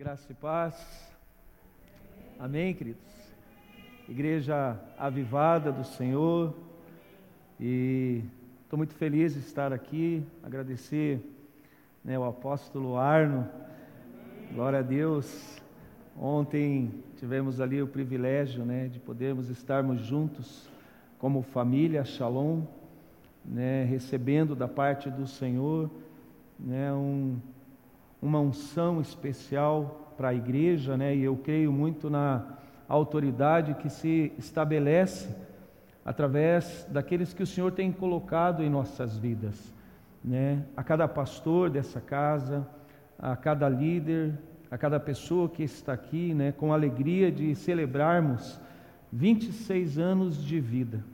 Graça e paz. Amém, queridos? Igreja avivada do Senhor. E estou muito feliz de estar aqui. Agradecer né, o apóstolo Arno. Glória a Deus. Ontem tivemos ali o privilégio né, de podermos estarmos juntos como família Shalom, né, recebendo da parte do Senhor né, um uma unção especial para a igreja, né? E eu creio muito na autoridade que se estabelece através daqueles que o Senhor tem colocado em nossas vidas, né? A cada pastor dessa casa, a cada líder, a cada pessoa que está aqui, né, com alegria de celebrarmos 26 anos de vida.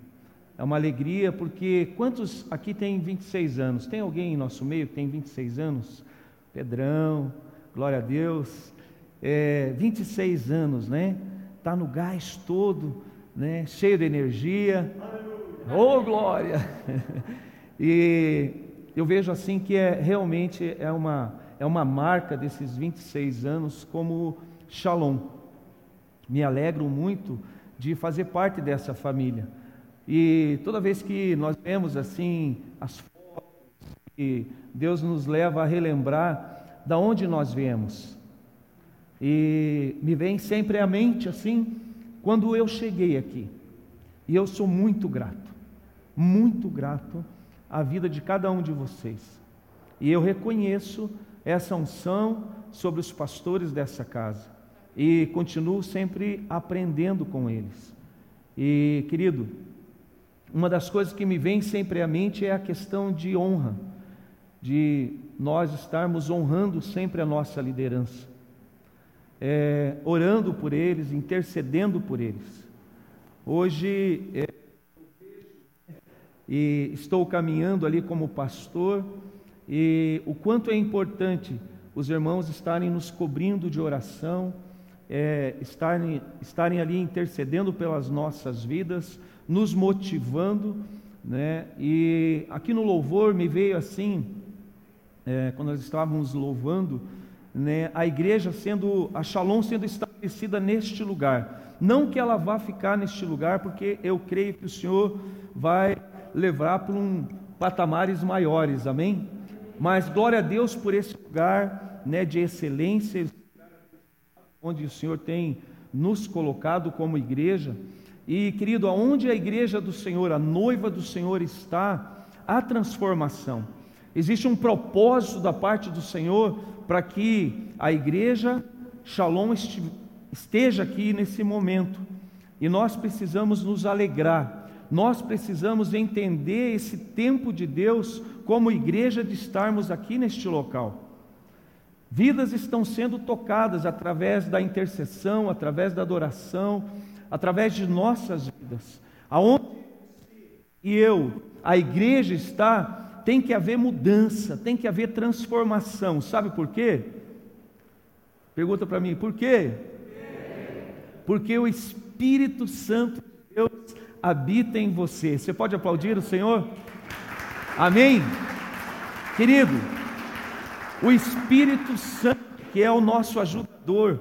É uma alegria porque quantos aqui têm 26 anos? Tem alguém em nosso meio que tem 26 anos? Pedrão, glória a Deus, é, 26 anos, né? Está no gás todo, né? Cheio de energia. Oh, glória! e eu vejo assim que é realmente é uma, é uma marca desses 26 anos como Shalom. Me alegro muito de fazer parte dessa família. E toda vez que nós vemos assim as e Deus nos leva a relembrar da onde nós viemos. E me vem sempre à mente assim, quando eu cheguei aqui. E eu sou muito grato, muito grato à vida de cada um de vocês. E eu reconheço essa unção sobre os pastores dessa casa. E continuo sempre aprendendo com eles. E, querido, uma das coisas que me vem sempre à mente é a questão de honra de nós estarmos honrando sempre a nossa liderança, é, orando por eles, intercedendo por eles. Hoje, é, e estou caminhando ali como pastor, e o quanto é importante os irmãos estarem nos cobrindo de oração, é, estarem, estarem ali intercedendo pelas nossas vidas, nos motivando, né? E aqui no louvor me veio assim é, quando nós estávamos louvando, né, a igreja sendo, a Shalom sendo estabelecida neste lugar. Não que ela vá ficar neste lugar, porque eu creio que o Senhor vai levar para um patamares maiores, amém? Mas glória a Deus por esse lugar né, de excelência, onde o Senhor tem nos colocado como igreja. E querido, aonde a igreja do Senhor, a noiva do Senhor está, há transformação. Existe um propósito da parte do Senhor para que a igreja Shalom esteja aqui nesse momento. E nós precisamos nos alegrar, nós precisamos entender esse tempo de Deus como igreja de estarmos aqui neste local. Vidas estão sendo tocadas através da intercessão, através da adoração, através de nossas vidas. Aonde e eu, a igreja está tem que haver mudança, tem que haver transformação. Sabe por quê? Pergunta para mim, por quê? Porque o Espírito Santo de Deus habita em você. Você pode aplaudir o Senhor? Amém? Querido, o Espírito Santo, que é o nosso ajudador,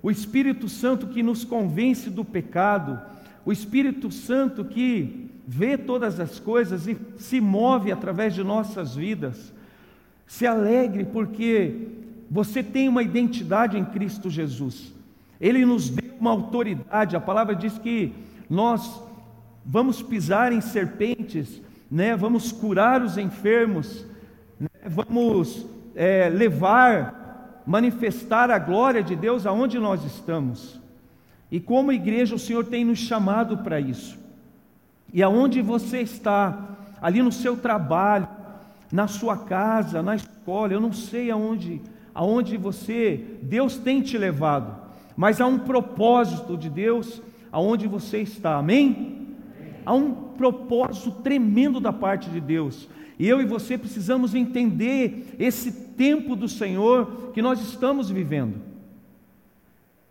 o Espírito Santo que nos convence do pecado, o Espírito Santo que vê todas as coisas e se move através de nossas vidas. Se alegre porque você tem uma identidade em Cristo Jesus. Ele nos deu uma autoridade. A palavra diz que nós vamos pisar em serpentes, né? Vamos curar os enfermos, né? vamos é, levar, manifestar a glória de Deus aonde nós estamos. E como igreja, o Senhor tem nos chamado para isso. E aonde você está, ali no seu trabalho, na sua casa, na escola, eu não sei aonde, aonde você, Deus tem te levado, mas há um propósito de Deus aonde você está, amém? Há um propósito tremendo da parte de Deus. E eu e você precisamos entender esse tempo do Senhor que nós estamos vivendo.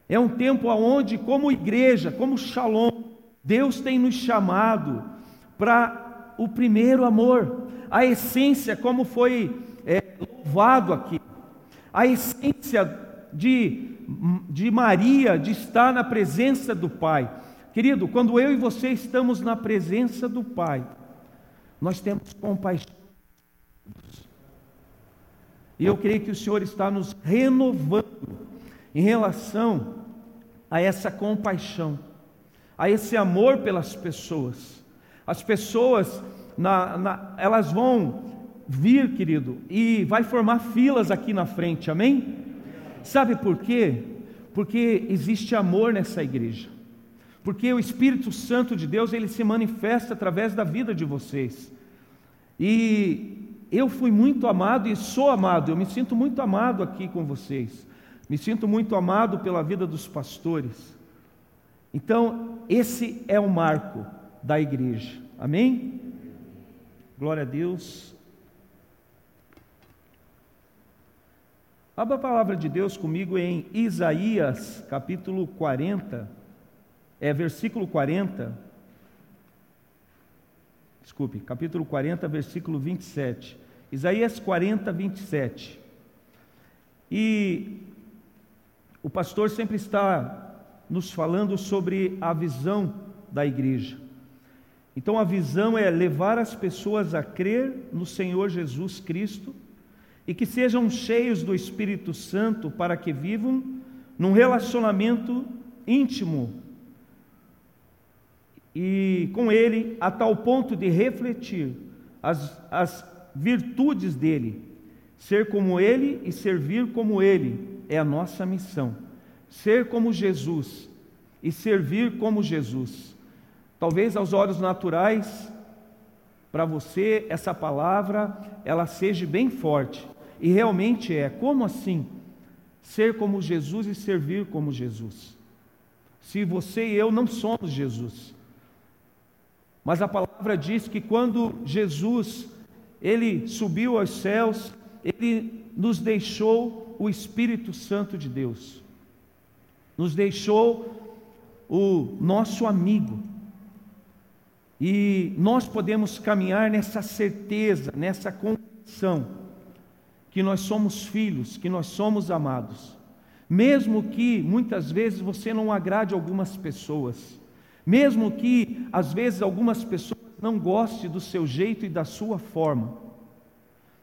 É um tempo onde, como igreja, como Shalom, Deus tem nos chamado para o primeiro amor, a essência, como foi é, louvado aqui, a essência de, de Maria de estar na presença do Pai. Querido, quando eu e você estamos na presença do Pai, nós temos compaixão. E eu creio que o Senhor está nos renovando em relação a essa compaixão, a esse amor pelas pessoas. As pessoas, na, na, elas vão vir, querido, e vai formar filas aqui na frente, amém? Sabe por quê? Porque existe amor nessa igreja. Porque o Espírito Santo de Deus, ele se manifesta através da vida de vocês. E eu fui muito amado e sou amado, eu me sinto muito amado aqui com vocês. Me sinto muito amado pela vida dos pastores. Então, esse é o marco da igreja. Amém? Glória a Deus. Abra a palavra de Deus comigo em Isaías, capítulo 40, é versículo 40. Desculpe, capítulo 40, versículo 27. Isaías 40, 27. E o pastor sempre está nos falando sobre a visão da igreja. Então a visão é levar as pessoas a crer no Senhor Jesus Cristo e que sejam cheios do Espírito Santo para que vivam num relacionamento íntimo e com Ele a tal ponto de refletir as, as virtudes dele. Ser como Ele e servir como Ele é a nossa missão. Ser como Jesus e servir como Jesus. Talvez aos olhos naturais, para você essa palavra ela seja bem forte, e realmente é. Como assim? Ser como Jesus e servir como Jesus. Se você e eu não somos Jesus. Mas a palavra diz que quando Jesus ele subiu aos céus, ele nos deixou o Espírito Santo de Deus. Nos deixou o nosso amigo. E nós podemos caminhar nessa certeza, nessa convicção que nós somos filhos, que nós somos amados. Mesmo que muitas vezes você não agrade algumas pessoas, mesmo que às vezes algumas pessoas não gostem do seu jeito e da sua forma,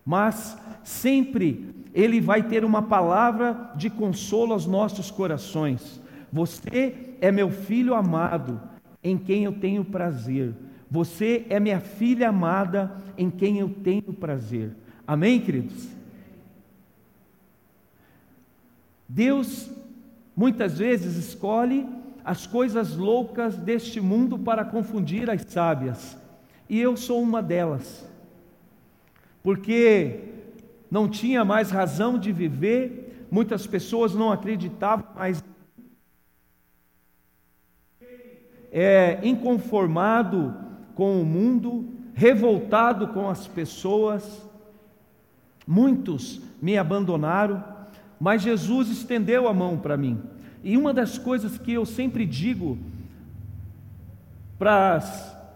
mas sempre Ele vai ter uma palavra de consolo aos nossos corações. Você é meu filho amado, em quem eu tenho prazer. Você é minha filha amada, em quem eu tenho prazer. Amém, queridos? Deus muitas vezes escolhe as coisas loucas deste mundo para confundir as sábias, e eu sou uma delas, porque não tinha mais razão de viver, muitas pessoas não acreditavam mais. É, inconformado com o mundo, revoltado com as pessoas, muitos me abandonaram mas Jesus estendeu a mão para mim. E uma das coisas que eu sempre digo para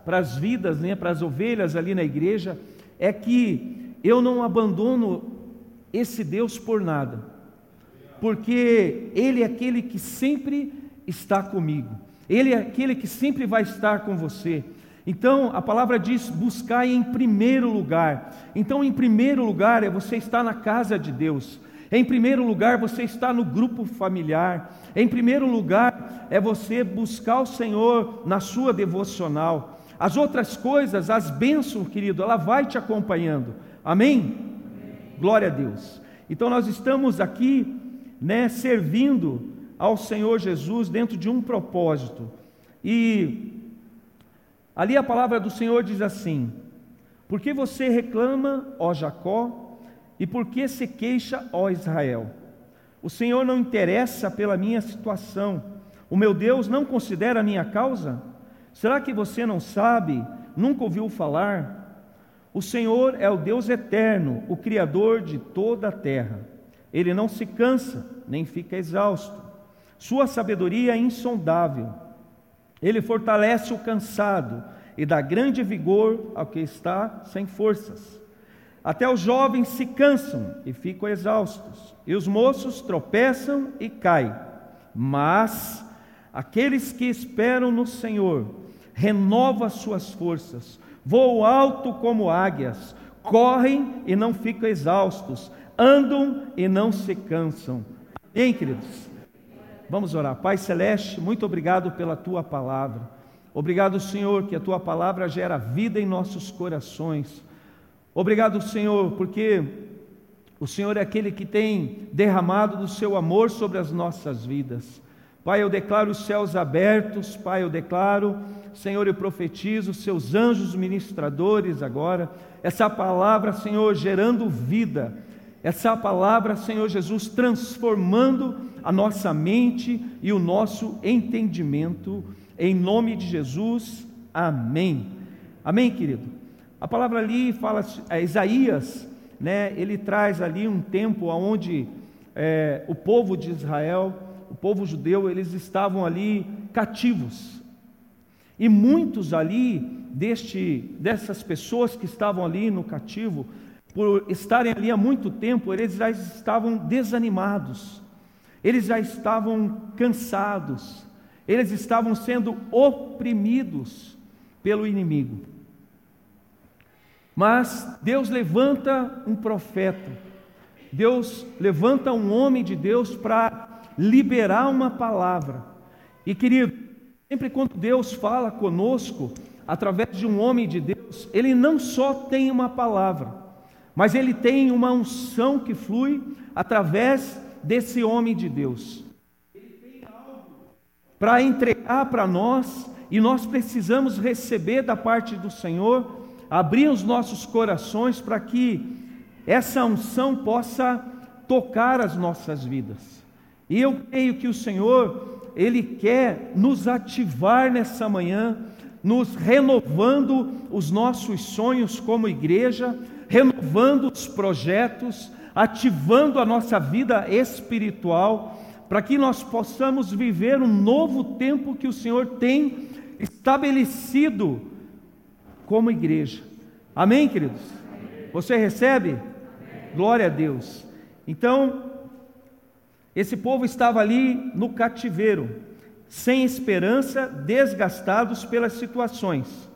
as vidas, né, para as ovelhas ali na igreja, é que eu não abandono esse Deus por nada, porque Ele é aquele que sempre está comigo, Ele é aquele que sempre vai estar com você. Então a palavra diz: buscar em primeiro lugar. Então, em primeiro lugar, é você estar na casa de Deus. Em primeiro lugar, você está no grupo familiar. Em primeiro lugar, é você buscar o Senhor na sua devocional. As outras coisas, as bênçãos, querido, ela vai te acompanhando. Amém? Glória a Deus. Então nós estamos aqui, né, servindo ao Senhor Jesus dentro de um propósito. E ali a palavra do Senhor diz assim: Por que você reclama, ó Jacó, e por que se queixa, ó Israel? O Senhor não interessa pela minha situação. O meu Deus não considera a minha causa? Será que você não sabe? Nunca ouviu falar? O Senhor é o Deus eterno, o Criador de toda a terra. Ele não se cansa, nem fica exausto. Sua sabedoria é insondável. Ele fortalece o cansado e dá grande vigor ao que está sem forças. Até os jovens se cansam e ficam exaustos, e os moços tropeçam e caem. Mas aqueles que esperam no Senhor renovam as suas forças, voam alto como águias, correm e não ficam exaustos, andam e não se cansam. Amém, queridos? Vamos orar. Pai Celeste, muito obrigado pela tua palavra. Obrigado, Senhor, que a tua palavra gera vida em nossos corações. Obrigado, Senhor, porque o Senhor é aquele que tem derramado do seu amor sobre as nossas vidas. Pai, eu declaro os céus abertos, Pai, eu declaro, Senhor, eu profetizo seus anjos ministradores agora, essa palavra, Senhor, gerando vida, essa palavra, Senhor Jesus, transformando a nossa mente e o nosso entendimento, em nome de Jesus, amém. Amém, querido? A palavra ali fala, é, Isaías, né, ele traz ali um tempo onde é, o povo de Israel, o povo judeu, eles estavam ali cativos. E muitos ali, deste, dessas pessoas que estavam ali no cativo, por estarem ali há muito tempo, eles já estavam desanimados, eles já estavam cansados, eles estavam sendo oprimidos pelo inimigo. Mas Deus levanta um profeta, Deus levanta um homem de Deus para liberar uma palavra. E querido, sempre quando Deus fala conosco, através de um homem de Deus, ele não só tem uma palavra, mas ele tem uma unção que flui através desse homem de Deus. Ele tem algo para entregar para nós e nós precisamos receber da parte do Senhor abrir os nossos corações para que essa unção possa tocar as nossas vidas. E eu creio que o Senhor, Ele quer nos ativar nessa manhã, nos renovando os nossos sonhos como igreja, renovando os projetos, ativando a nossa vida espiritual, para que nós possamos viver um novo tempo que o Senhor tem estabelecido como igreja. Amém, queridos? Você recebe? Glória a Deus. Então, esse povo estava ali no cativeiro, sem esperança, desgastados pelas situações.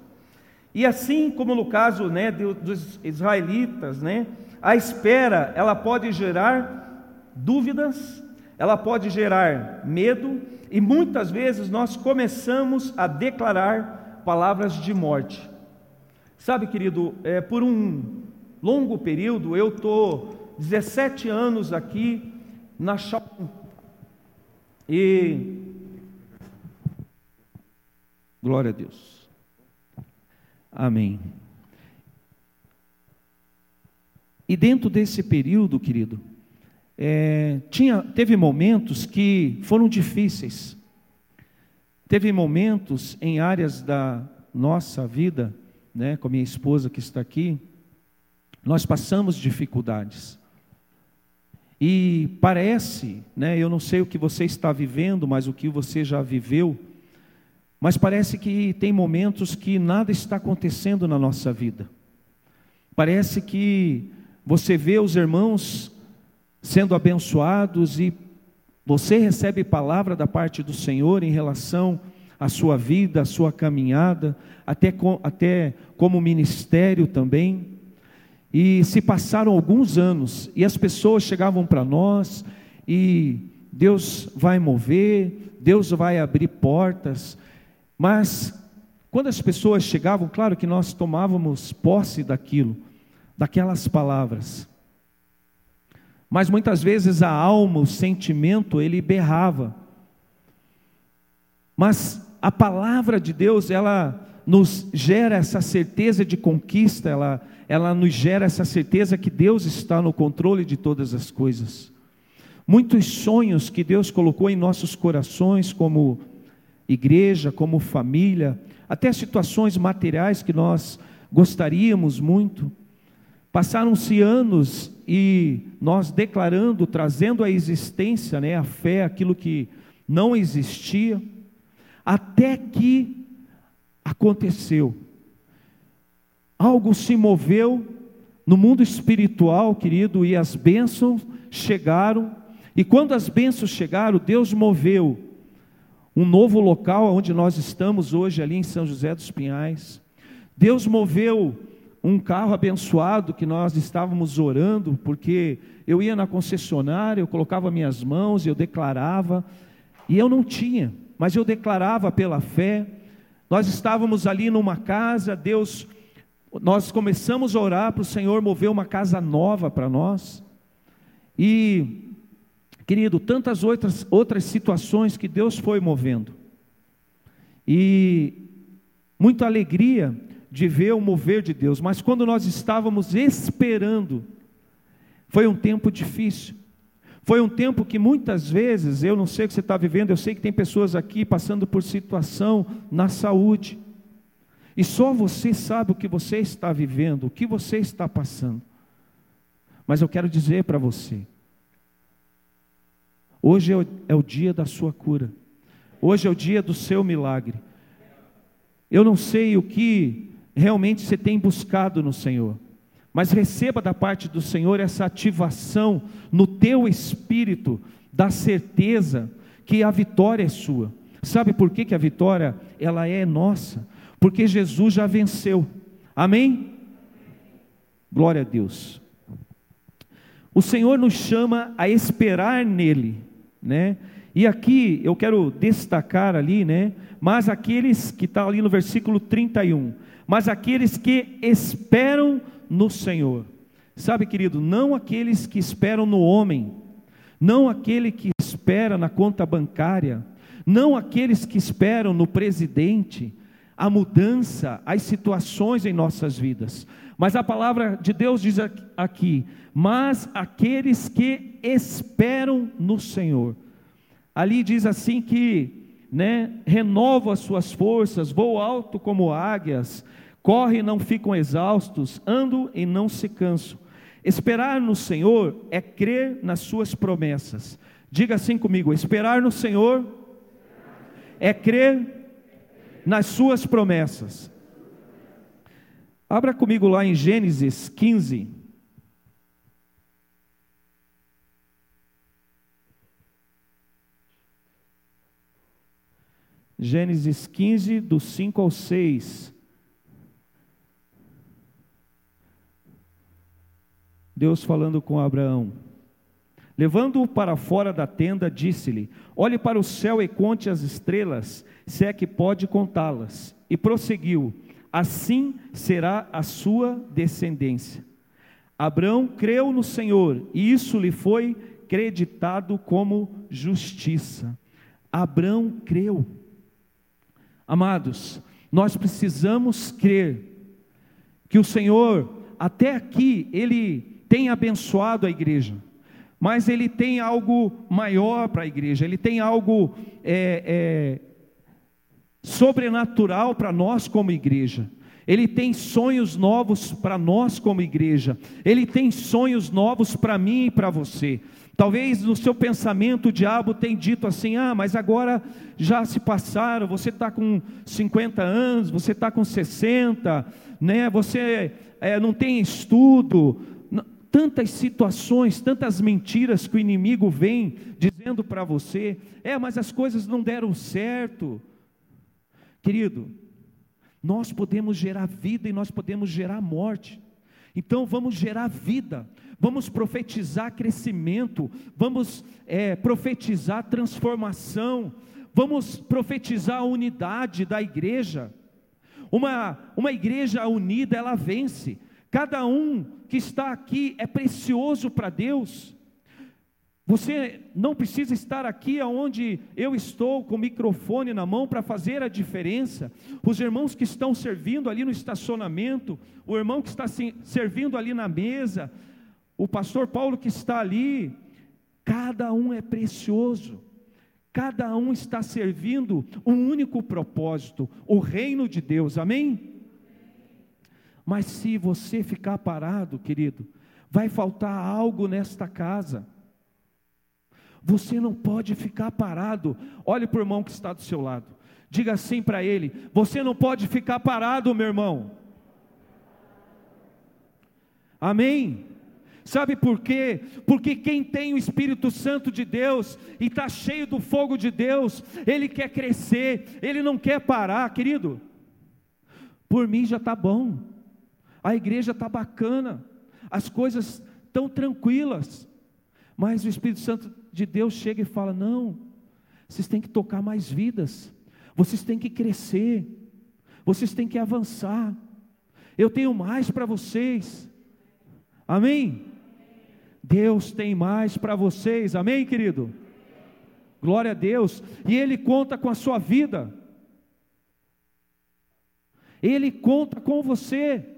E assim como no caso né, dos israelitas, né, a espera ela pode gerar dúvidas, ela pode gerar medo, e muitas vezes nós começamos a declarar palavras de morte. Sabe, querido, é, por um longo período, eu estou 17 anos aqui na Shopping. E. Glória a Deus. Amém. E dentro desse período, querido, é, tinha, teve momentos que foram difíceis. Teve momentos em áreas da nossa vida né, com a minha esposa que está aqui, nós passamos dificuldades. E parece, né, eu não sei o que você está vivendo, mas o que você já viveu, mas parece que tem momentos que nada está acontecendo na nossa vida. Parece que você vê os irmãos sendo abençoados e você recebe palavra da parte do Senhor em relação à sua vida, à sua caminhada, até, com, até como ministério também. E se passaram alguns anos e as pessoas chegavam para nós e Deus vai mover, Deus vai abrir portas, mas quando as pessoas chegavam, claro que nós tomávamos posse daquilo, daquelas palavras. Mas muitas vezes a alma, o sentimento, ele berrava. Mas a palavra de Deus, ela nos gera essa certeza de conquista, ela, ela nos gera essa certeza que Deus está no controle de todas as coisas. Muitos sonhos que Deus colocou em nossos corações, como igreja, como família, até situações materiais que nós gostaríamos muito. Passaram-se anos e nós declarando, trazendo à existência, né, a fé, aquilo que não existia, até que aconteceu. Algo se moveu no mundo espiritual, querido, e as bênçãos chegaram, e quando as bênçãos chegaram, Deus moveu um novo local onde nós estamos hoje, ali em São José dos Pinhais. Deus moveu um carro abençoado que nós estávamos orando, porque eu ia na concessionária, eu colocava minhas mãos, eu declarava, e eu não tinha, mas eu declarava pela fé. Nós estávamos ali numa casa, Deus, nós começamos a orar para o Senhor mover uma casa nova para nós. E, querido, tantas outras, outras situações que Deus foi movendo. E muita alegria de ver o mover de Deus, mas quando nós estávamos esperando, foi um tempo difícil. Foi um tempo que muitas vezes, eu não sei o que você está vivendo, eu sei que tem pessoas aqui passando por situação na saúde, e só você sabe o que você está vivendo, o que você está passando. Mas eu quero dizer para você, hoje é o, é o dia da sua cura, hoje é o dia do seu milagre. Eu não sei o que realmente você tem buscado no Senhor. Mas receba da parte do Senhor essa ativação no teu espírito da certeza que a vitória é sua. Sabe por que, que a vitória ela é nossa? Porque Jesus já venceu. Amém? Glória a Deus. O Senhor nos chama a esperar nele, né? E aqui eu quero destacar ali, né? Mas aqueles que está ali no versículo 31, mas aqueles que esperam no Senhor. Sabe, querido, não aqueles que esperam no homem, não aquele que espera na conta bancária, não aqueles que esperam no presidente, a mudança, as situações em nossas vidas. Mas a palavra de Deus diz aqui: mas aqueles que esperam no Senhor. Ali diz assim que né, renovam as suas forças, voam alto como águias, correm e não ficam exaustos, andam e não se cansam. Esperar no Senhor é crer nas suas promessas. Diga assim comigo: esperar no Senhor é crer nas suas promessas. Abra comigo lá em Gênesis 15. Gênesis 15, do 5 ao 6. Deus falando com Abraão. Levando-o para fora da tenda, disse-lhe: Olhe para o céu e conte as estrelas, se é que pode contá-las. E prosseguiu: Assim será a sua descendência. Abraão creu no Senhor, e isso lhe foi creditado como justiça. Abraão creu. Amados, nós precisamos crer que o Senhor, até aqui, Ele tem abençoado a igreja, mas Ele tem algo maior para a igreja, Ele tem algo é, é, sobrenatural para nós como igreja. Ele tem sonhos novos para nós como igreja. Ele tem sonhos novos para mim e para você. Talvez no seu pensamento o diabo tenha dito assim: ah, mas agora já se passaram, você está com 50 anos, você está com 60, né? você é, não tem estudo. Tantas situações, tantas mentiras que o inimigo vem dizendo para você: é, mas as coisas não deram certo. Querido, nós podemos gerar vida e nós podemos gerar morte. Então vamos gerar vida, vamos profetizar crescimento, vamos é, profetizar transformação, vamos profetizar a unidade da igreja. Uma, uma igreja unida, ela vence. Cada um que está aqui é precioso para Deus. Você não precisa estar aqui aonde eu estou com o microfone na mão para fazer a diferença. Os irmãos que estão servindo ali no estacionamento, o irmão que está servindo ali na mesa, o pastor Paulo que está ali, cada um é precioso. Cada um está servindo um único propósito, o reino de Deus. Amém? Mas se você ficar parado, querido, vai faltar algo nesta casa. Você não pode ficar parado. Olhe para o irmão que está do seu lado. Diga assim para ele: Você não pode ficar parado, meu irmão. Amém? Sabe por quê? Porque quem tem o Espírito Santo de Deus e está cheio do fogo de Deus, ele quer crescer, ele não quer parar, querido. Por mim já está bom, a igreja está bacana, as coisas estão tranquilas, mas o Espírito Santo de Deus chega e fala: não, vocês têm que tocar mais vidas, vocês têm que crescer, vocês têm que avançar, eu tenho mais para vocês, amém? Deus tem mais para vocês, amém, querido? Glória a Deus, e Ele conta com a sua vida, Ele conta com você.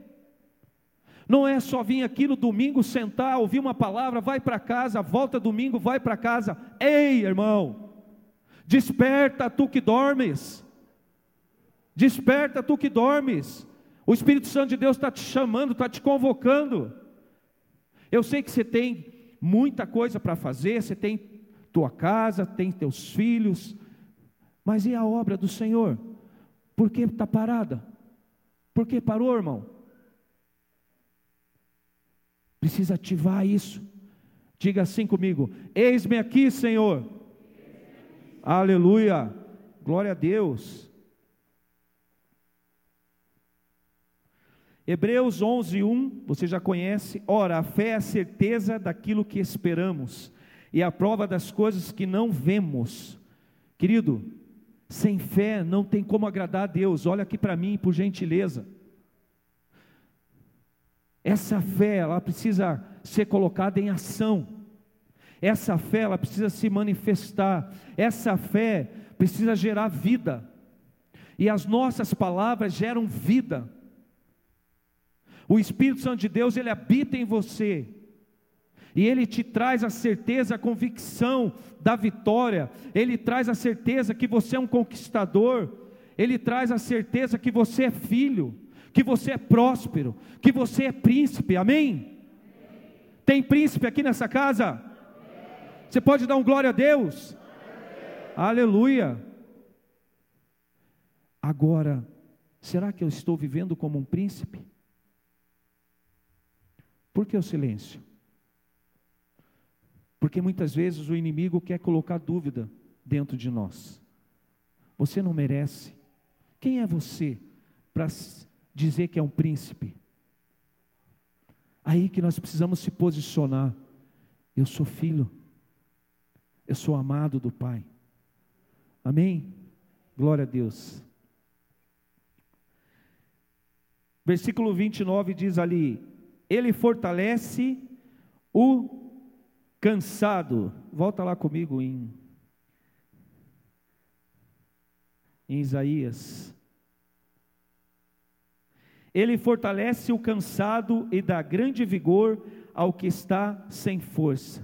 Não é só vir aqui no domingo sentar, ouvir uma palavra, vai para casa, volta domingo, vai para casa. Ei, irmão, desperta tu que dormes, desperta tu que dormes. O Espírito Santo de Deus está te chamando, está te convocando. Eu sei que você tem muita coisa para fazer, você tem tua casa, tem teus filhos, mas e a obra do Senhor? Por que está parada? Por que parou, irmão? Precisa ativar isso. Diga assim comigo: Eis-me aqui, Senhor. Aleluia. Glória a Deus. Hebreus 11, 1, você já conhece. Ora, a fé é a certeza daquilo que esperamos e a prova das coisas que não vemos. Querido, sem fé não tem como agradar a Deus. Olha aqui para mim, por gentileza. Essa fé, ela precisa ser colocada em ação. Essa fé, ela precisa se manifestar. Essa fé precisa gerar vida. E as nossas palavras geram vida. O Espírito Santo de Deus, ele habita em você. E ele te traz a certeza, a convicção da vitória. Ele traz a certeza que você é um conquistador. Ele traz a certeza que você é filho, que você é próspero, que você é príncipe. Amém? Tem príncipe aqui nessa casa? Você pode dar um glória a Deus? Aleluia. Agora, será que eu estou vivendo como um príncipe? Por que o silêncio? Porque muitas vezes o inimigo quer colocar dúvida dentro de nós. Você não merece. Quem é você para dizer que é um príncipe? Aí que nós precisamos se posicionar. Eu sou filho. Eu sou amado do Pai. Amém? Glória a Deus. Versículo 29 diz ali: ele fortalece o cansado. Volta lá comigo em, em Isaías. Ele fortalece o cansado e dá grande vigor ao que está sem força.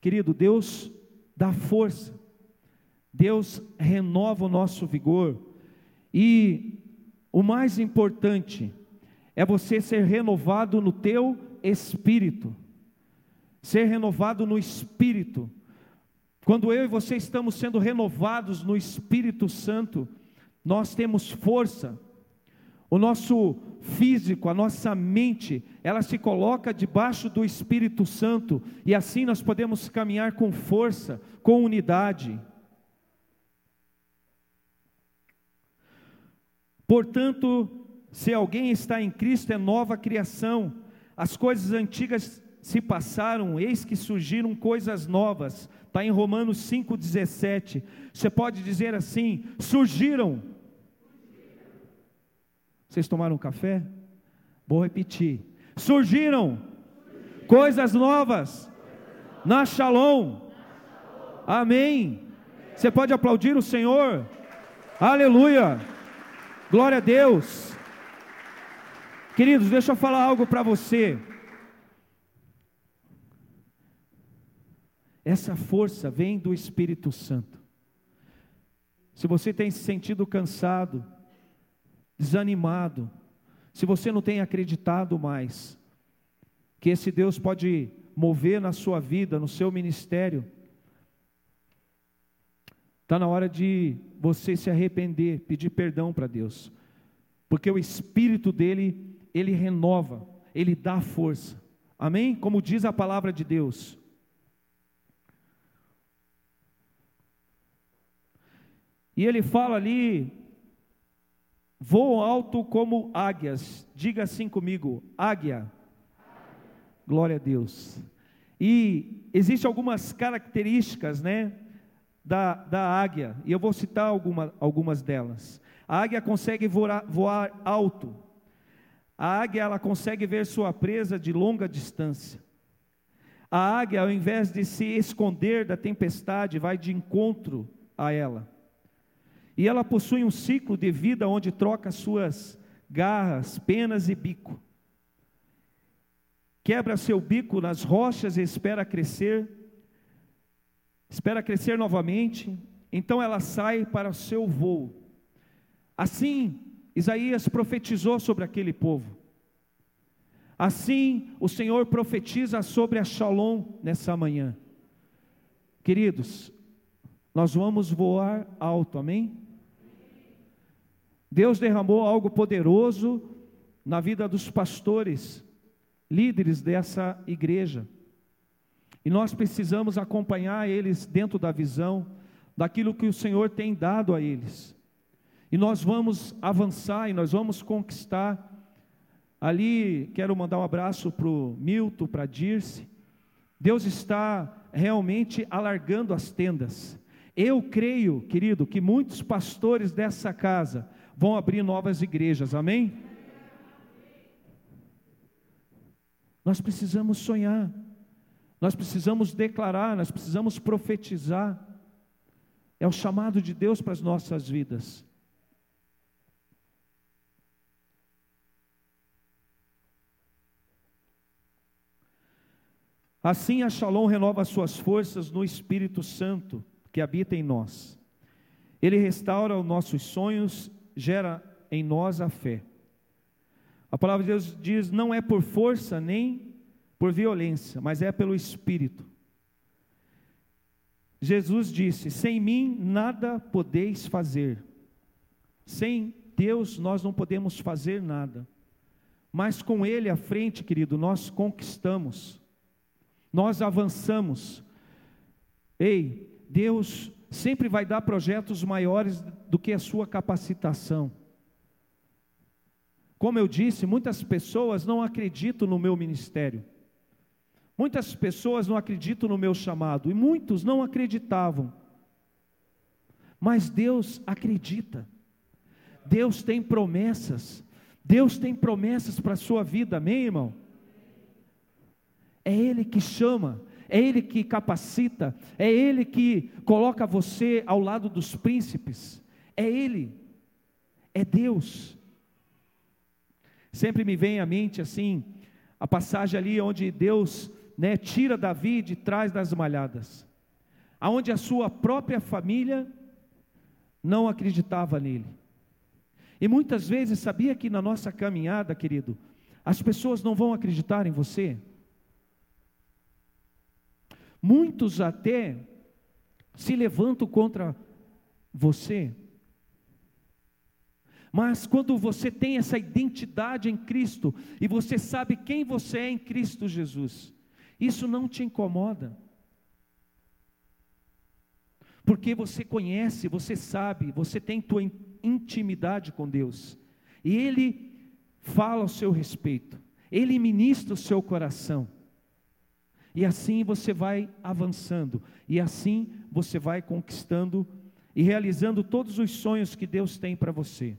Querido, Deus dá força, Deus renova o nosso vigor, e o mais importante, é você ser renovado no teu espírito. Ser renovado no espírito. Quando eu e você estamos sendo renovados no Espírito Santo, nós temos força. O nosso físico, a nossa mente, ela se coloca debaixo do Espírito Santo e assim nós podemos caminhar com força, com unidade. Portanto, se alguém está em Cristo, é nova criação. As coisas antigas se passaram, eis que surgiram coisas novas. Está em Romanos 5,17. Você pode dizer assim: surgiram. Vocês tomaram café? Vou repetir. Surgiram coisas novas na Shalom. Amém. Você pode aplaudir o Senhor? Aleluia. Glória a Deus. Queridos, deixa eu falar algo para você. Essa força vem do Espírito Santo. Se você tem se sentido cansado, desanimado, se você não tem acreditado mais que esse Deus pode mover na sua vida, no seu ministério, está na hora de você se arrepender, pedir perdão para Deus, porque o Espírito dele ele renova, ele dá força. Amém? Como diz a palavra de Deus. E ele fala ali, voam alto como águias. Diga assim comigo, águia. Glória a Deus. E existem algumas características, né, da, da águia, e eu vou citar alguma, algumas delas. A águia consegue voar, voar alto. A águia ela consegue ver sua presa de longa distância. A águia, ao invés de se esconder da tempestade, vai de encontro a ela. E ela possui um ciclo de vida onde troca suas garras, penas e bico. Quebra seu bico nas rochas e espera crescer, espera crescer novamente, então ela sai para o seu voo. Assim, Isaías profetizou sobre aquele povo. Assim, o Senhor profetiza sobre a Shalom nessa manhã. Queridos, nós vamos voar alto, amém? Deus derramou algo poderoso na vida dos pastores, líderes dessa igreja. E nós precisamos acompanhar eles dentro da visão daquilo que o Senhor tem dado a eles. E nós vamos avançar e nós vamos conquistar. Ali, quero mandar um abraço para o Milton, para a Dirce. Deus está realmente alargando as tendas. Eu creio, querido, que muitos pastores dessa casa vão abrir novas igrejas, amém? Nós precisamos sonhar, nós precisamos declarar, nós precisamos profetizar. É o chamado de Deus para as nossas vidas. Assim a Shalom renova suas forças no Espírito Santo que habita em nós. Ele restaura os nossos sonhos, gera em nós a fé. A palavra de Deus diz: não é por força nem por violência, mas é pelo Espírito. Jesus disse: sem mim nada podeis fazer. Sem Deus nós não podemos fazer nada. Mas com Ele à frente, querido, nós conquistamos nós avançamos. Ei, Deus sempre vai dar projetos maiores do que a sua capacitação. Como eu disse, muitas pessoas não acreditam no meu ministério. Muitas pessoas não acreditam no meu chamado e muitos não acreditavam. Mas Deus acredita. Deus tem promessas. Deus tem promessas para a sua vida, amém, irmão? É Ele que chama, é Ele que capacita, é Ele que coloca você ao lado dos príncipes, é Ele, é Deus. Sempre me vem à mente assim, a passagem ali onde Deus né, tira Davi de trás das malhadas, aonde a sua própria família não acreditava nele. E muitas vezes, sabia que na nossa caminhada, querido, as pessoas não vão acreditar em você? Muitos até se levantam contra você. Mas quando você tem essa identidade em Cristo e você sabe quem você é em Cristo Jesus, isso não te incomoda. Porque você conhece, você sabe, você tem tua intimidade com Deus. E ele fala ao seu respeito. Ele ministra o seu coração. E assim você vai avançando, e assim você vai conquistando e realizando todos os sonhos que Deus tem para você.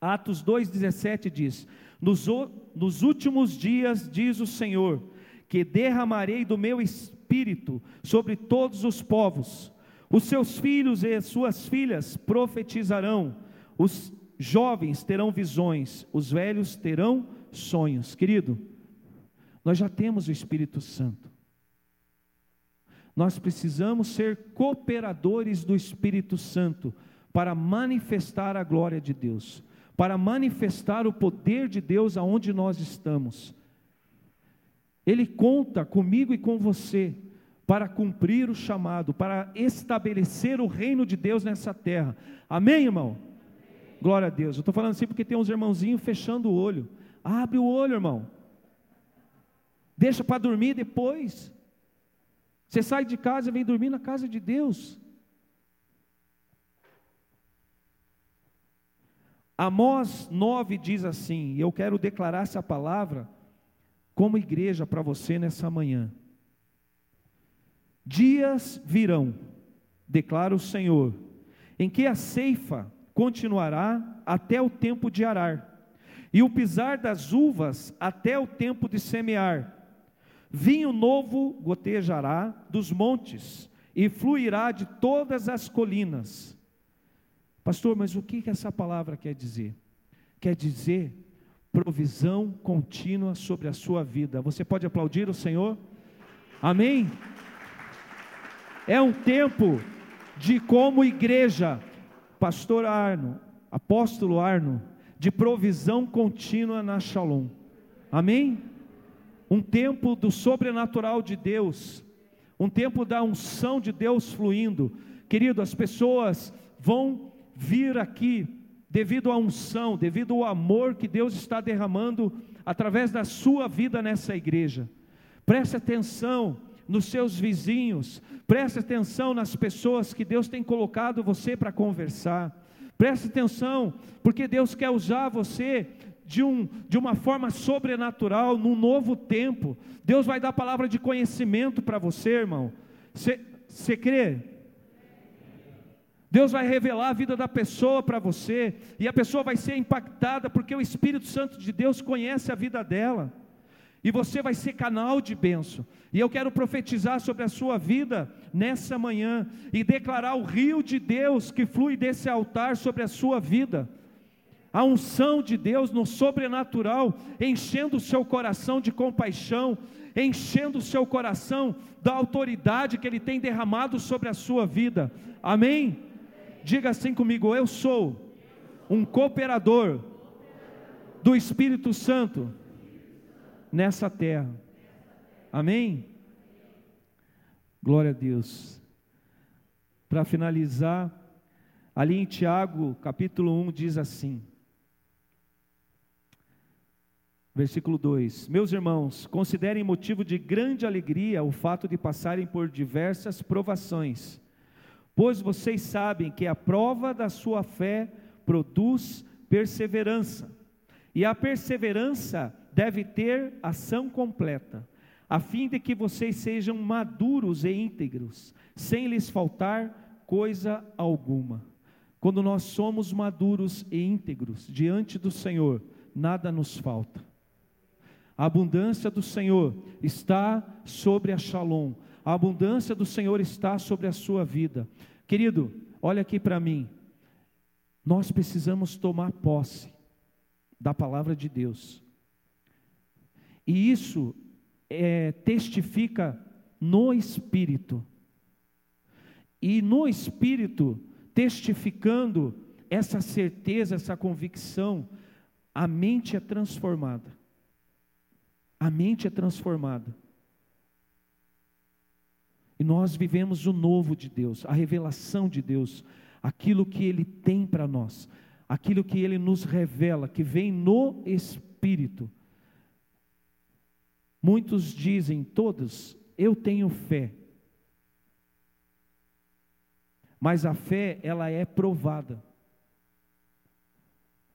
Atos 2,17 diz: nos, nos últimos dias, diz o Senhor, que derramarei do meu espírito sobre todos os povos, os seus filhos e as suas filhas profetizarão, os jovens terão visões, os velhos terão sonhos. Querido, nós já temos o Espírito Santo. Nós precisamos ser cooperadores do Espírito Santo para manifestar a glória de Deus, para manifestar o poder de Deus aonde nós estamos. Ele conta comigo e com você para cumprir o chamado, para estabelecer o reino de Deus nessa terra. Amém, irmão? Amém. Glória a Deus. Eu estou falando assim porque tem uns irmãozinhos fechando o olho. Abre o olho, irmão. Deixa para dormir depois. Você sai de casa e vem dormir na casa de Deus. Amós 9 diz assim, e eu quero declarar essa palavra como igreja para você nessa manhã. Dias virão, declara o Senhor, em que a ceifa continuará até o tempo de arar, e o pisar das uvas até o tempo de semear. Vinho novo gotejará dos montes e fluirá de todas as colinas. Pastor, mas o que essa palavra quer dizer? Quer dizer provisão contínua sobre a sua vida. Você pode aplaudir o Senhor? Amém? É um tempo de, como igreja, Pastor Arno, Apóstolo Arno, de provisão contínua na Shalom. Amém? Um tempo do sobrenatural de Deus, um tempo da unção de Deus fluindo. Querido, as pessoas vão vir aqui devido à unção, devido ao amor que Deus está derramando através da sua vida nessa igreja. Preste atenção nos seus vizinhos, preste atenção nas pessoas que Deus tem colocado você para conversar. Preste atenção, porque Deus quer usar você de, um, de uma forma sobrenatural, num novo tempo. Deus vai dar palavra de conhecimento para você, irmão. Você crê? Deus vai revelar a vida da pessoa para você, e a pessoa vai ser impactada, porque o Espírito Santo de Deus conhece a vida dela, e você vai ser canal de bênção. E eu quero profetizar sobre a sua vida nessa manhã, e declarar o rio de Deus que flui desse altar sobre a sua vida a unção de Deus no sobrenatural, enchendo o seu coração de compaixão, enchendo o seu coração da autoridade que Ele tem derramado sobre a sua vida. Amém? Diga assim comigo: Eu sou um cooperador do Espírito Santo nessa terra. Amém? Glória a Deus. Para finalizar, ali em Tiago, capítulo 1, diz assim: Versículo 2: Meus irmãos, considerem motivo de grande alegria o fato de passarem por diversas provações Pois vocês sabem que a prova da sua fé produz perseverança, e a perseverança deve ter ação completa, a fim de que vocês sejam maduros e íntegros, sem lhes faltar coisa alguma. Quando nós somos maduros e íntegros diante do Senhor, nada nos falta. A abundância do Senhor está sobre a Shalom, a abundância do Senhor está sobre a sua vida. Querido, olha aqui para mim. Nós precisamos tomar posse da palavra de Deus. E isso é, testifica no Espírito. E no Espírito, testificando essa certeza, essa convicção, a mente é transformada. A mente é transformada. E nós vivemos o novo de Deus, a revelação de Deus, aquilo que Ele tem para nós, aquilo que Ele nos revela, que vem no Espírito. Muitos dizem, todos, eu tenho fé. Mas a fé, ela é provada.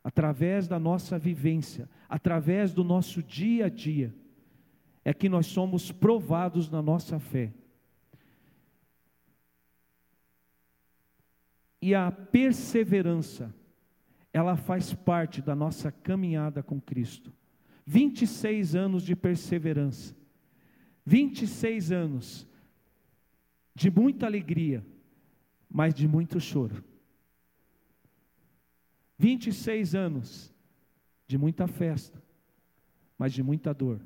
Através da nossa vivência, através do nosso dia a dia, é que nós somos provados na nossa fé. E a perseverança, ela faz parte da nossa caminhada com Cristo. 26 anos de perseverança, 26 anos de muita alegria, mas de muito choro. 26 anos de muita festa, mas de muita dor.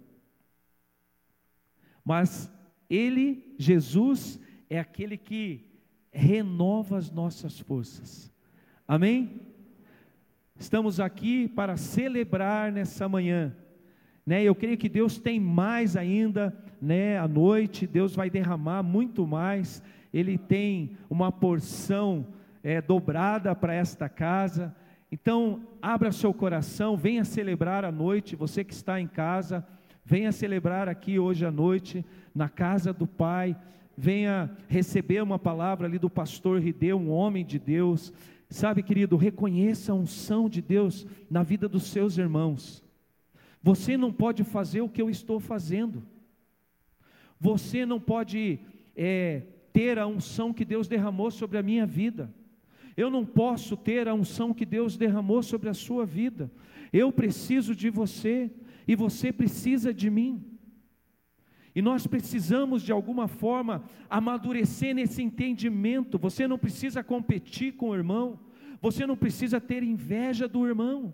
Mas Ele, Jesus, é aquele que renova as nossas forças. Amém? Estamos aqui para celebrar nessa manhã. Né, eu creio que Deus tem mais ainda, né, à noite, Deus vai derramar muito mais, Ele tem uma porção é, dobrada para esta casa, Então, abra seu coração, venha celebrar a noite, você que está em casa, venha celebrar aqui hoje à noite, na casa do Pai, venha receber uma palavra ali do pastor Rideu, um homem de Deus. Sabe, querido, reconheça a unção de Deus na vida dos seus irmãos. Você não pode fazer o que eu estou fazendo. Você não pode é, ter a unção que Deus derramou sobre a minha vida. Eu não posso ter a unção que Deus derramou sobre a sua vida. Eu preciso de você e você precisa de mim. E nós precisamos de alguma forma amadurecer nesse entendimento. Você não precisa competir com o irmão, você não precisa ter inveja do irmão.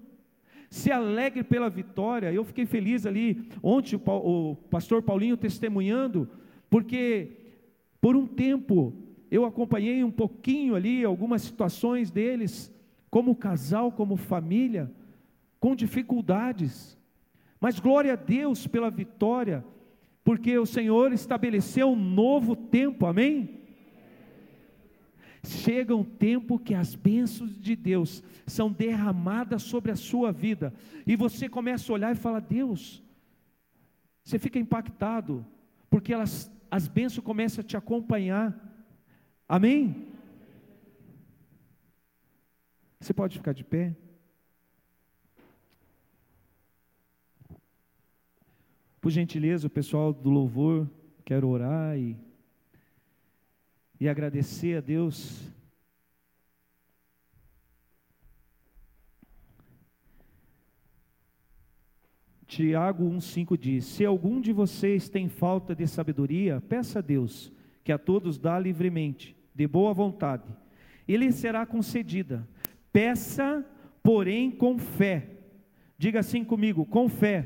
Se alegre pela vitória. Eu fiquei feliz ali ontem o pastor Paulinho testemunhando, porque por um tempo eu acompanhei um pouquinho ali algumas situações deles, como casal, como família, com dificuldades. Mas glória a Deus pela vitória, porque o Senhor estabeleceu um novo tempo, amém? Chega um tempo que as bênçãos de Deus são derramadas sobre a sua vida, e você começa a olhar e fala: Deus, você fica impactado, porque elas, as bênçãos começam a te acompanhar. Amém? Você pode ficar de pé? Por gentileza, o pessoal do louvor, quero orar e, e agradecer a Deus. Tiago 1,5 diz: Se algum de vocês tem falta de sabedoria, peça a Deus, que a todos dá livremente de boa vontade, e lhe será concedida. Peça, porém, com fé. Diga assim comigo: com fé.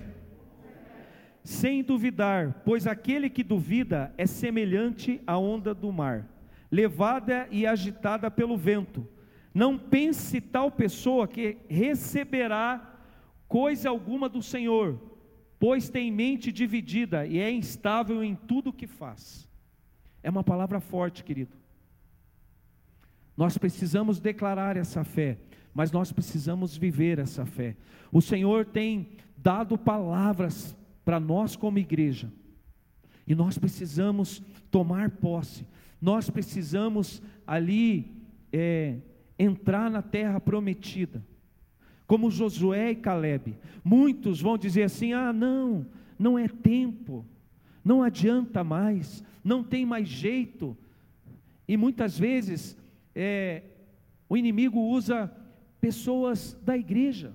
Sem duvidar, pois aquele que duvida é semelhante à onda do mar, levada e agitada pelo vento. Não pense tal pessoa que receberá coisa alguma do Senhor, pois tem mente dividida e é instável em tudo o que faz. É uma palavra forte, querido. Nós precisamos declarar essa fé, mas nós precisamos viver essa fé. O Senhor tem dado palavras para nós como igreja, e nós precisamos tomar posse, nós precisamos ali é, entrar na terra prometida, como Josué e Caleb. Muitos vão dizer assim: ah, não, não é tempo, não adianta mais, não tem mais jeito, e muitas vezes é, o inimigo usa pessoas da igreja,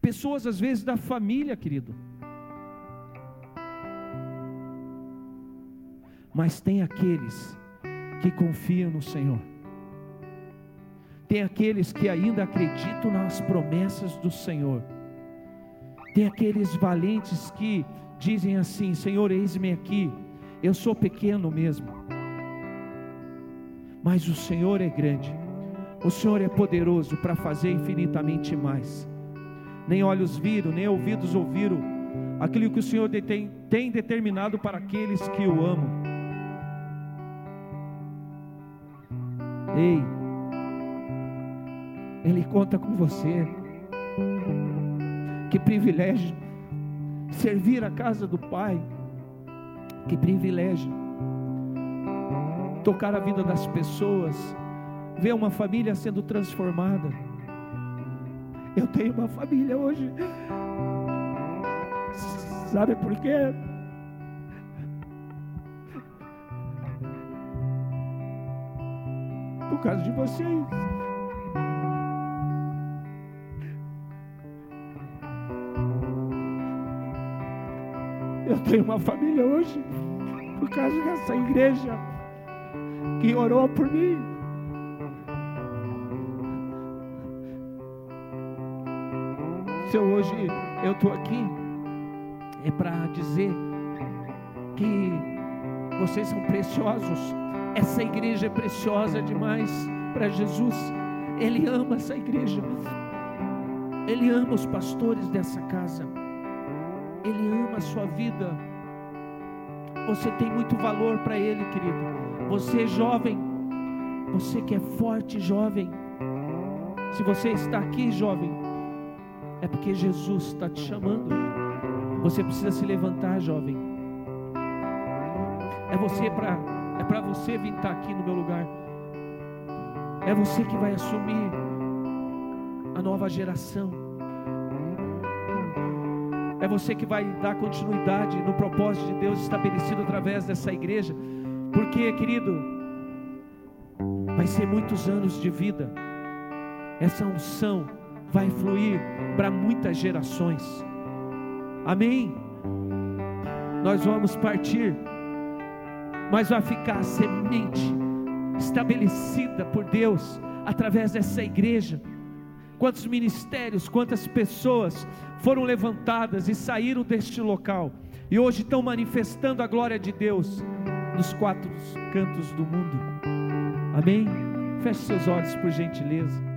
pessoas às vezes da família, querido. Mas tem aqueles que confiam no Senhor. Tem aqueles que ainda acreditam nas promessas do Senhor. Tem aqueles valentes que dizem assim: Senhor, eis-me aqui, eu sou pequeno mesmo, mas o Senhor é grande, o Senhor é poderoso para fazer infinitamente mais. Nem olhos viram, nem ouvidos ouviram aquilo que o Senhor tem, tem determinado para aqueles que o amam. Ei, Ele conta com você. Que privilégio servir a casa do Pai. Que privilégio tocar a vida das pessoas, ver uma família sendo transformada. Eu tenho uma família hoje. Sabe por quê? Por causa de vocês. Eu tenho uma família hoje por causa dessa igreja que orou por mim. Se hoje eu estou aqui, é para dizer que vocês são preciosos. Essa igreja é preciosa demais para Jesus. Ele ama essa igreja. Ele ama os pastores dessa casa. Ele ama a sua vida. Você tem muito valor para Ele, querido. Você jovem, você que é forte, jovem, Se você está aqui, jovem, é porque Jesus está te chamando. Você precisa se levantar, jovem. É você para é para você vir estar aqui no meu lugar. É você que vai assumir a nova geração. É você que vai dar continuidade no propósito de Deus estabelecido através dessa igreja. Porque, querido, vai ser muitos anos de vida. Essa unção vai fluir para muitas gerações. Amém? Nós vamos partir, mas vai ficar a semente estabelecida por Deus através dessa igreja. Quantos ministérios, quantas pessoas foram levantadas e saíram deste local e hoje estão manifestando a glória de Deus nos quatro cantos do mundo. Amém? Feche seus olhos por gentileza.